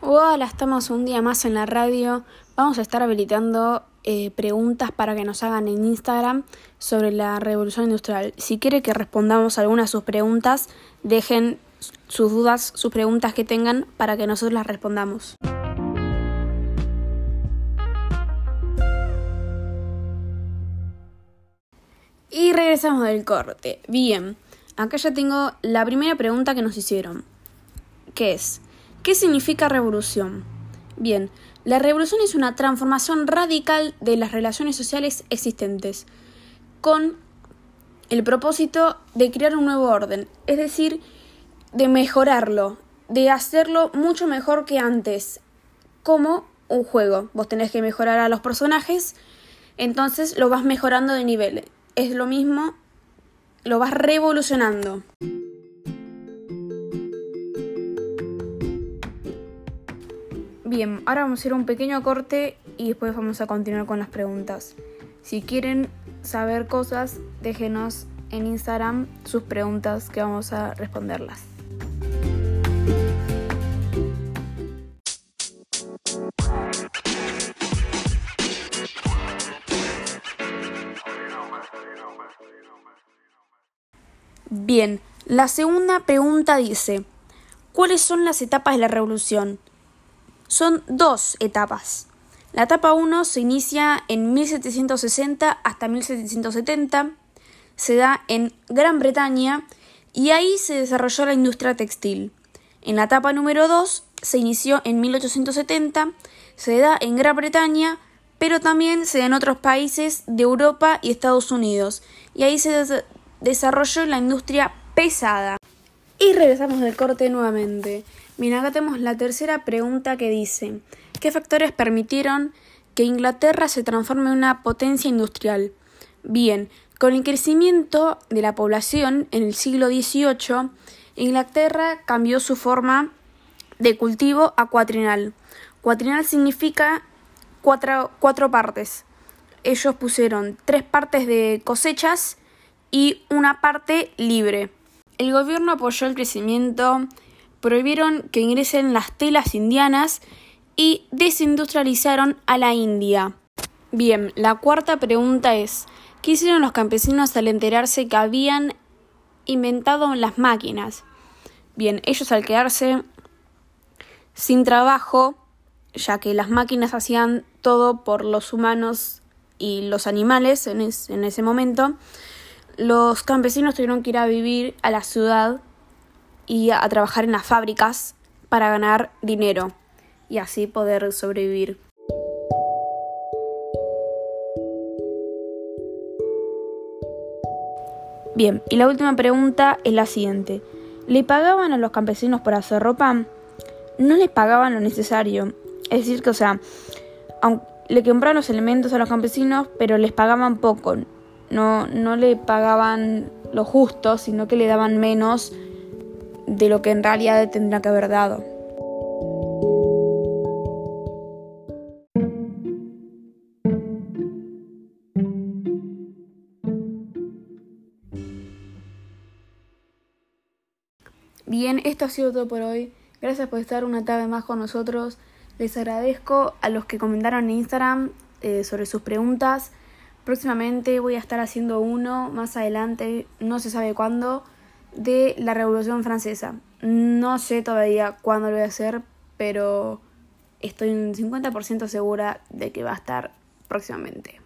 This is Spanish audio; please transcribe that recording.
Hola, estamos un día más en la radio. Vamos a estar habilitando eh, preguntas para que nos hagan en Instagram sobre la revolución industrial. Si quiere que respondamos algunas de sus preguntas, dejen sus dudas, sus preguntas que tengan para que nosotros las respondamos. Y regresamos del corte. Bien, acá ya tengo la primera pregunta que nos hicieron. ¿Qué es? ¿Qué significa revolución? Bien, la revolución es una transformación radical de las relaciones sociales existentes, con el propósito de crear un nuevo orden, es decir, de mejorarlo, de hacerlo mucho mejor que antes, como un juego. Vos tenés que mejorar a los personajes, entonces lo vas mejorando de nivel. Es lo mismo, lo vas revolucionando. Bien, ahora vamos a hacer un pequeño corte y después vamos a continuar con las preguntas. Si quieren saber cosas, déjenos en Instagram sus preguntas que vamos a responderlas. Bien, la segunda pregunta dice, ¿cuáles son las etapas de la revolución? Son dos etapas. La etapa 1 se inicia en 1760 hasta 1770, se da en Gran Bretaña y ahí se desarrolló la industria textil. En la etapa número 2 se inició en 1870, se da en Gran Bretaña, pero también se da en otros países de Europa y Estados Unidos, y ahí se desarrolló la industria pesada. Y regresamos del corte nuevamente. Mira, acá tenemos la tercera pregunta que dice, ¿qué factores permitieron que Inglaterra se transforme en una potencia industrial? Bien, con el crecimiento de la población en el siglo XVIII, Inglaterra cambió su forma de cultivo a cuatrinal. Cuatrinal significa cuatro, cuatro partes. Ellos pusieron tres partes de cosechas y una parte libre. El gobierno apoyó el crecimiento, prohibieron que ingresen las telas indianas y desindustrializaron a la India. Bien, la cuarta pregunta es, ¿qué hicieron los campesinos al enterarse que habían inventado las máquinas? Bien, ellos al quedarse sin trabajo, ya que las máquinas hacían todo por los humanos y los animales en, en ese momento, los campesinos tuvieron que ir a vivir a la ciudad y a, trabajar en las fábricas para ganar dinero y así poder sobrevivir. Bien, y la última pregunta es la siguiente. ¿Le pagaban a los campesinos por hacer ropa? No les pagaban lo necesario. Es decir, que, o sea, le compraban los elementos a los campesinos, pero les pagaban poco no, no le pagaban lo justo, sino que le daban menos de lo que en realidad tendría que haber dado. Bien, esto ha sido todo por hoy. Gracias por estar una tarde más con nosotros. Les agradezco a los que comentaron en Instagram eh, sobre sus preguntas. Próximamente voy a estar haciendo uno más adelante, no se sabe cuándo, de la Revolución Francesa. No sé todavía cuándo lo voy a hacer, pero estoy un 50% segura de que va a estar próximamente.